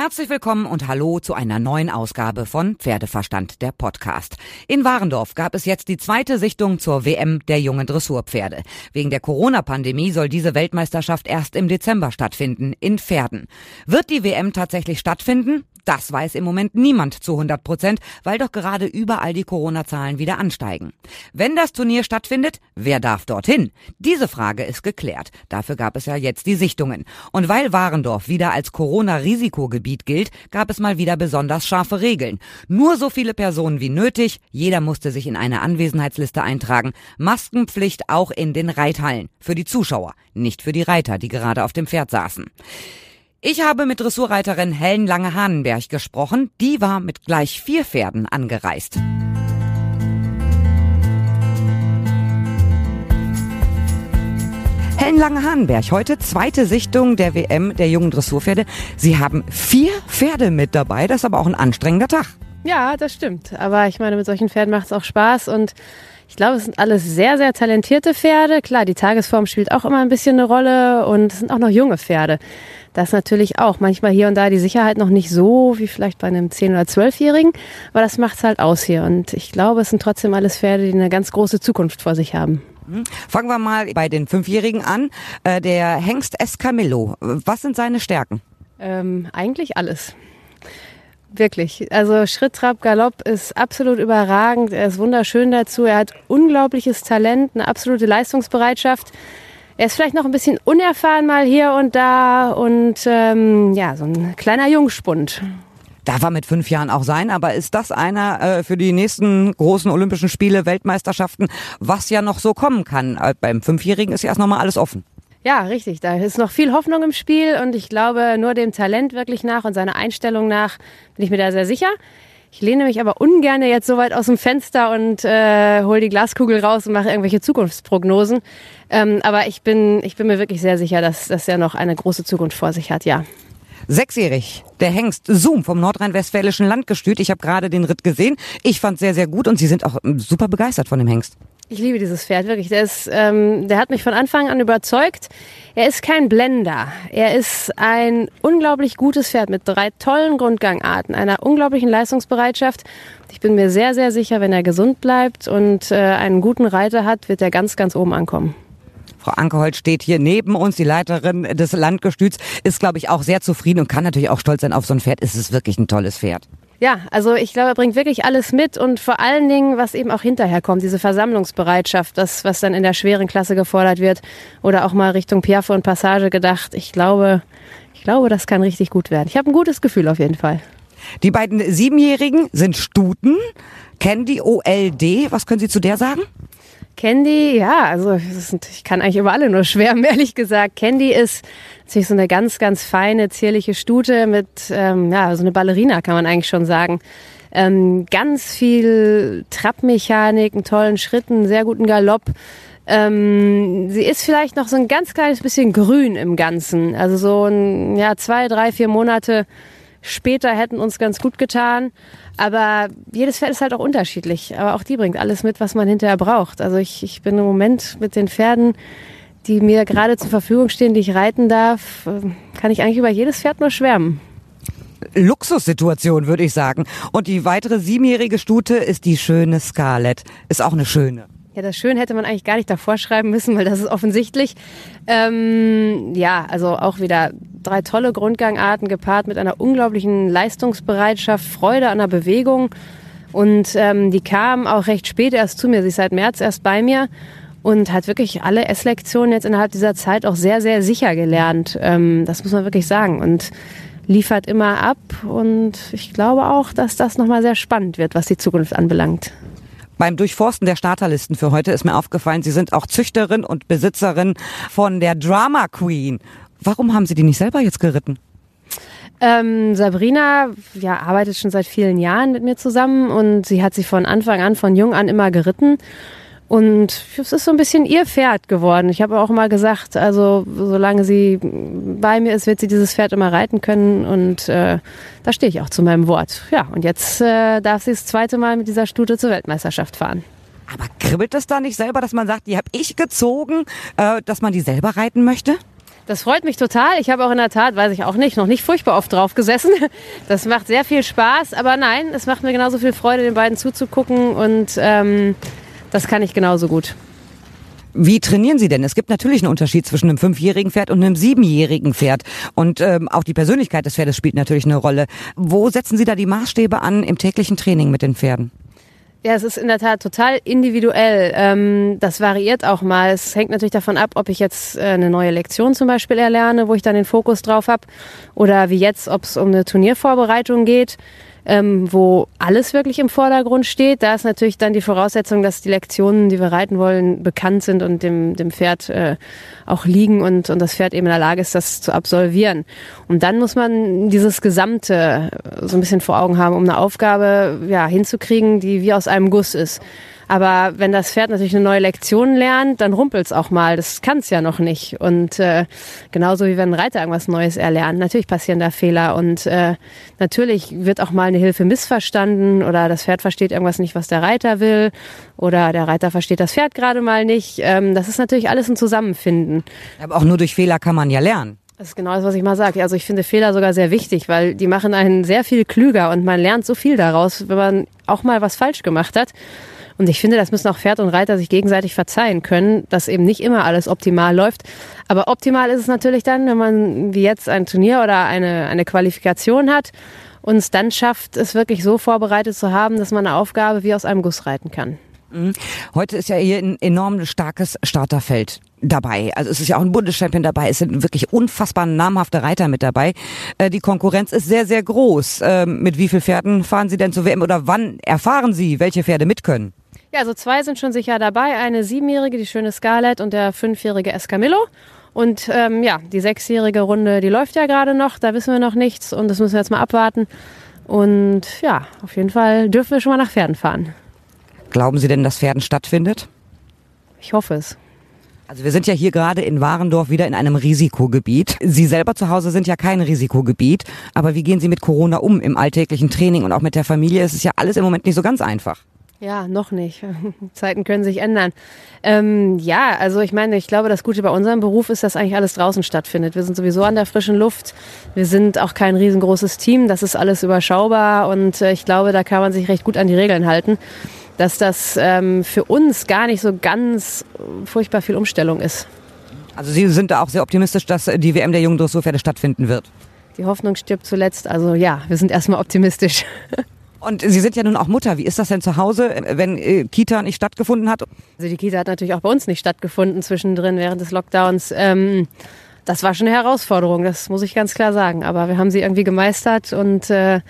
Herzlich willkommen und hallo zu einer neuen Ausgabe von Pferdeverstand, der Podcast. In Warendorf gab es jetzt die zweite Sichtung zur WM der jungen Dressurpferde. Wegen der Corona-Pandemie soll diese Weltmeisterschaft erst im Dezember stattfinden, in Pferden. Wird die WM tatsächlich stattfinden? Das weiß im Moment niemand zu 100 Prozent, weil doch gerade überall die Corona-Zahlen wieder ansteigen. Wenn das Turnier stattfindet, wer darf dorthin? Diese Frage ist geklärt. Dafür gab es ja jetzt die Sichtungen. Und weil Warendorf wieder als Corona-Risikogebiet gilt, gab es mal wieder besonders scharfe Regeln. Nur so viele Personen wie nötig, jeder musste sich in eine Anwesenheitsliste eintragen. Maskenpflicht auch in den Reithallen. Für die Zuschauer, nicht für die Reiter, die gerade auf dem Pferd saßen. Ich habe mit Dressurreiterin Helen Lange-Hahnenberg gesprochen. Die war mit gleich vier Pferden angereist. Helen Lange-Hahnenberg, heute zweite Sichtung der WM der jungen Dressurpferde. Sie haben vier Pferde mit dabei, das ist aber auch ein anstrengender Tag. Ja, das stimmt. Aber ich meine, mit solchen Pferden macht es auch Spaß und ich glaube, es sind alles sehr, sehr talentierte Pferde. Klar, die Tagesform spielt auch immer ein bisschen eine Rolle und es sind auch noch junge Pferde. Das natürlich auch. Manchmal hier und da die Sicherheit noch nicht so wie vielleicht bei einem 10- oder 12-Jährigen, aber das macht's halt aus hier. Und ich glaube, es sind trotzdem alles Pferde, die eine ganz große Zukunft vor sich haben. Mhm. Fangen wir mal bei den Fünfjährigen an. Äh, der Hengst Escamillo. Was sind seine Stärken? Ähm, eigentlich alles. Wirklich. Also Schritt, Trab, Galopp ist absolut überragend. Er ist wunderschön dazu. Er hat unglaubliches Talent, eine absolute Leistungsbereitschaft. Er ist vielleicht noch ein bisschen unerfahren mal hier und da und ähm, ja, so ein kleiner Jungspund. Darf er mit fünf Jahren auch sein, aber ist das einer äh, für die nächsten großen Olympischen Spiele, Weltmeisterschaften, was ja noch so kommen kann? Äh, beim Fünfjährigen ist ja erst nochmal alles offen. Ja, richtig. Da ist noch viel Hoffnung im Spiel und ich glaube nur dem Talent wirklich nach und seiner Einstellung nach bin ich mir da sehr sicher. Ich lehne mich aber ungern jetzt so weit aus dem Fenster und äh, hole die Glaskugel raus und mache irgendwelche Zukunftsprognosen. Ähm, aber ich bin, ich bin mir wirklich sehr sicher, dass, dass er noch eine große Zukunft vor sich hat, ja. Sechsjährig, der Hengst Zoom vom nordrhein-westfälischen Landgestüt. Ich habe gerade den Ritt gesehen. Ich fand sehr, sehr gut und Sie sind auch ähm, super begeistert von dem Hengst. Ich liebe dieses Pferd, wirklich. Der, ist, ähm, der hat mich von Anfang an überzeugt. Er ist kein Blender. Er ist ein unglaublich gutes Pferd mit drei tollen Grundgangarten, einer unglaublichen Leistungsbereitschaft. Ich bin mir sehr, sehr sicher, wenn er gesund bleibt und äh, einen guten Reiter hat, wird er ganz, ganz oben ankommen. Frau Ankerhold steht hier neben uns, die Leiterin des Landgestüts, ist, glaube ich, auch sehr zufrieden und kann natürlich auch stolz sein auf so ein Pferd. Es ist wirklich ein tolles Pferd. Ja, also ich glaube, er bringt wirklich alles mit und vor allen Dingen, was eben auch hinterher kommt, diese Versammlungsbereitschaft, das, was dann in der schweren Klasse gefordert wird oder auch mal Richtung Piaffe und Passage gedacht. Ich glaube, ich glaube, das kann richtig gut werden. Ich habe ein gutes Gefühl auf jeden Fall. Die beiden Siebenjährigen sind Stuten. Candy OLD, was können Sie zu der sagen? Candy, ja, also ich kann eigentlich über alle nur schwärmen, ehrlich gesagt. Candy ist natürlich so eine ganz, ganz feine, zierliche Stute mit, ähm, ja, so eine Ballerina kann man eigentlich schon sagen. Ähm, ganz viel Trappmechanik, einen tollen Schritten, sehr guten Galopp. Ähm, sie ist vielleicht noch so ein ganz kleines bisschen grün im Ganzen. Also so ein, ja, zwei, drei, vier Monate später hätten uns ganz gut getan. Aber jedes Pferd ist halt auch unterschiedlich. Aber auch die bringt alles mit, was man hinterher braucht. Also ich, ich bin im Moment mit den Pferden, die mir gerade zur Verfügung stehen, die ich reiten darf, äh, kann ich eigentlich über jedes Pferd nur schwärmen. Luxussituation, würde ich sagen. Und die weitere siebenjährige Stute ist die schöne Scarlett. Ist auch eine schöne. Ja, das Schön hätte man eigentlich gar nicht davor schreiben müssen, weil das ist offensichtlich. Ähm, ja, also auch wieder drei tolle Grundgangarten gepaart mit einer unglaublichen Leistungsbereitschaft, Freude an der Bewegung. Und ähm, die kam auch recht spät erst zu mir. Sie ist seit März erst bei mir und hat wirklich alle S-Lektionen jetzt innerhalb dieser Zeit auch sehr, sehr sicher gelernt. Ähm, das muss man wirklich sagen. Und liefert immer ab. Und ich glaube auch, dass das nochmal sehr spannend wird, was die Zukunft anbelangt. Beim Durchforsten der Starterlisten für heute ist mir aufgefallen, Sie sind auch Züchterin und Besitzerin von der Drama Queen. Warum haben Sie die nicht selber jetzt geritten? Ähm, Sabrina ja, arbeitet schon seit vielen Jahren mit mir zusammen und sie hat sie von Anfang an, von jung an immer geritten. Und es ist so ein bisschen ihr Pferd geworden. Ich habe auch mal gesagt, also solange sie bei mir ist, wird sie dieses Pferd immer reiten können. Und äh, da stehe ich auch zu meinem Wort. Ja, und jetzt äh, darf sie das zweite Mal mit dieser Stute zur Weltmeisterschaft fahren. Aber kribbelt es da nicht selber, dass man sagt, die habe ich gezogen, äh, dass man die selber reiten möchte? Das freut mich total. Ich habe auch in der Tat, weiß ich auch nicht, noch nicht furchtbar oft drauf gesessen. Das macht sehr viel Spaß, aber nein, es macht mir genauso viel Freude, den beiden zuzugucken und ähm, das kann ich genauso gut. Wie trainieren Sie denn? Es gibt natürlich einen Unterschied zwischen einem fünfjährigen Pferd und einem siebenjährigen Pferd. Und ähm, auch die Persönlichkeit des Pferdes spielt natürlich eine Rolle. Wo setzen Sie da die Maßstäbe an im täglichen Training mit den Pferden? Ja, es ist in der Tat total individuell. Ähm, das variiert auch mal. Es hängt natürlich davon ab, ob ich jetzt äh, eine neue Lektion zum Beispiel erlerne, wo ich dann den Fokus drauf habe, oder wie jetzt, ob es um eine Turniervorbereitung geht ähm, wo alles wirklich im Vordergrund steht. Da ist natürlich dann die Voraussetzung, dass die Lektionen, die wir reiten wollen, bekannt sind und dem, dem Pferd äh, auch liegen und, und das Pferd eben in der Lage ist, das zu absolvieren. Und dann muss man dieses Gesamte so ein bisschen vor Augen haben, um eine Aufgabe ja, hinzukriegen, die wie aus einem Guss ist. Aber wenn das Pferd natürlich eine neue Lektion lernt, dann rumpelt's auch mal. Das kann's ja noch nicht. Und äh, genauso wie wenn ein Reiter irgendwas Neues erlernt. Natürlich passieren da Fehler und äh, natürlich wird auch mal eine Hilfe missverstanden oder das Pferd versteht irgendwas nicht, was der Reiter will oder der Reiter versteht das Pferd gerade mal nicht. Ähm, das ist natürlich alles ein Zusammenfinden. Aber auch nur durch Fehler kann man ja lernen. Das ist genau das, was ich mal sage. Also ich finde Fehler sogar sehr wichtig, weil die machen einen sehr viel klüger und man lernt so viel daraus, wenn man auch mal was falsch gemacht hat. Und ich finde, das müssen auch Pferd und Reiter sich gegenseitig verzeihen können, dass eben nicht immer alles optimal läuft. Aber optimal ist es natürlich dann, wenn man wie jetzt ein Turnier oder eine, eine Qualifikation hat und es dann schafft, es wirklich so vorbereitet zu haben, dass man eine Aufgabe wie aus einem Guss reiten kann. Mhm. Heute ist ja hier ein enorm starkes Starterfeld dabei. Also es ist ja auch ein Bundeschampion dabei. Es sind wirklich unfassbar namhafte Reiter mit dabei. Äh, die Konkurrenz ist sehr, sehr groß. Ähm, mit wie vielen Pferden fahren Sie denn zur WM oder wann erfahren Sie, welche Pferde mit können? Ja, also zwei sind schon sicher dabei. Eine siebenjährige, die schöne Scarlett und der fünfjährige Escamillo. Und ähm, ja, die sechsjährige Runde, die läuft ja gerade noch. Da wissen wir noch nichts und das müssen wir jetzt mal abwarten. Und ja, auf jeden Fall dürfen wir schon mal nach Pferden fahren. Glauben Sie denn, dass Pferden stattfindet? Ich hoffe es. Also wir sind ja hier gerade in Warendorf wieder in einem Risikogebiet. Sie selber zu Hause sind ja kein Risikogebiet. Aber wie gehen Sie mit Corona um im alltäglichen Training und auch mit der Familie? Es ist ja alles im Moment nicht so ganz einfach. Ja, noch nicht. Zeiten können sich ändern. Ähm, ja, also ich meine, ich glaube, das Gute bei unserem Beruf ist, dass eigentlich alles draußen stattfindet. Wir sind sowieso an der frischen Luft. Wir sind auch kein riesengroßes Team. Das ist alles überschaubar und äh, ich glaube, da kann man sich recht gut an die Regeln halten, dass das ähm, für uns gar nicht so ganz furchtbar viel Umstellung ist. Also Sie sind da auch sehr optimistisch, dass die WM der jungen Dressurpferde stattfinden wird. Die Hoffnung stirbt zuletzt. Also ja, wir sind erstmal optimistisch. Und Sie sind ja nun auch Mutter. Wie ist das denn zu Hause, wenn äh, Kita nicht stattgefunden hat? Also die Kita hat natürlich auch bei uns nicht stattgefunden zwischendrin während des Lockdowns. Ähm, das war schon eine Herausforderung, das muss ich ganz klar sagen. Aber wir haben sie irgendwie gemeistert und äh,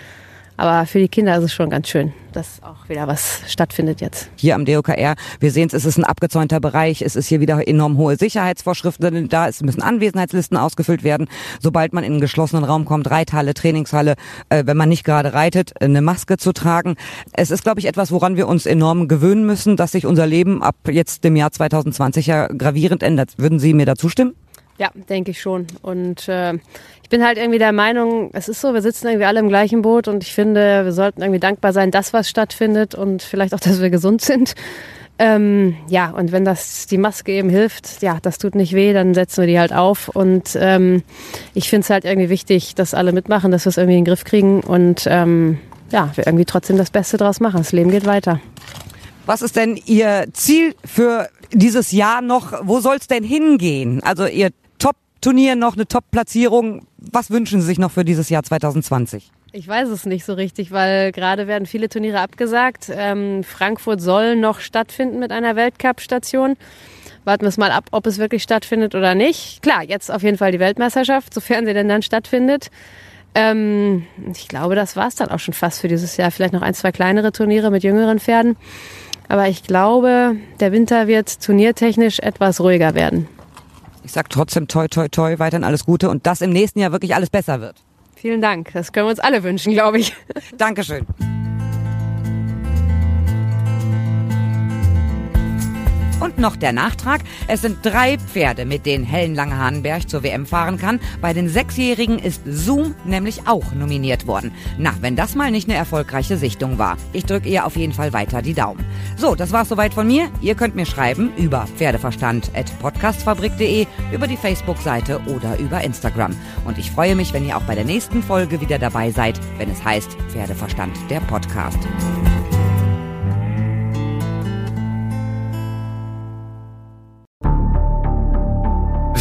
aber für die Kinder ist es schon ganz schön, dass auch wieder was stattfindet jetzt. Hier am DOKR, wir sehen es, es ist ein abgezäunter Bereich, es ist hier wieder enorm hohe Sicherheitsvorschriften da, es müssen Anwesenheitslisten ausgefüllt werden. Sobald man in einen geschlossenen Raum kommt, Reithalle, Trainingshalle, äh, wenn man nicht gerade reitet, eine Maske zu tragen. Es ist, glaube ich, etwas, woran wir uns enorm gewöhnen müssen, dass sich unser Leben ab jetzt dem Jahr 2020 ja gravierend ändert. Würden Sie mir da zustimmen? Ja, denke ich schon. Und äh, ich bin halt irgendwie der Meinung, es ist so, wir sitzen irgendwie alle im gleichen Boot und ich finde, wir sollten irgendwie dankbar sein, dass was stattfindet und vielleicht auch, dass wir gesund sind. Ähm, ja, und wenn das die Maske eben hilft, ja, das tut nicht weh, dann setzen wir die halt auf. Und ähm, ich finde es halt irgendwie wichtig, dass alle mitmachen, dass wir es irgendwie in den Griff kriegen und ähm, ja, wir irgendwie trotzdem das Beste draus machen. Das Leben geht weiter. Was ist denn Ihr Ziel für dieses Jahr noch? Wo soll es denn hingehen? Also Ihr Turnier noch eine Top-Platzierung. Was wünschen Sie sich noch für dieses Jahr 2020? Ich weiß es nicht so richtig, weil gerade werden viele Turniere abgesagt. Ähm, Frankfurt soll noch stattfinden mit einer Weltcup-Station. Warten wir es mal ab, ob es wirklich stattfindet oder nicht. Klar, jetzt auf jeden Fall die Weltmeisterschaft, sofern sie denn dann stattfindet. Ähm, ich glaube, das war es dann auch schon fast für dieses Jahr. Vielleicht noch ein, zwei kleinere Turniere mit jüngeren Pferden. Aber ich glaube, der Winter wird turniertechnisch etwas ruhiger werden. Ich sage trotzdem toi, toi, toi, weiterhin alles Gute und dass im nächsten Jahr wirklich alles besser wird. Vielen Dank. Das können wir uns alle wünschen, glaube ich. Dankeschön. Und noch der Nachtrag. Es sind drei Pferde, mit denen Helen Lange-Hahnenberg zur WM fahren kann. Bei den Sechsjährigen ist Zoom nämlich auch nominiert worden. Na, wenn das mal nicht eine erfolgreiche Sichtung war. Ich drücke ihr auf jeden Fall weiter die Daumen. So, das war's soweit von mir. Ihr könnt mir schreiben über pferdeverstand.podcastfabrik.de, über die Facebook-Seite oder über Instagram. Und ich freue mich, wenn ihr auch bei der nächsten Folge wieder dabei seid, wenn es heißt Pferdeverstand, der Podcast.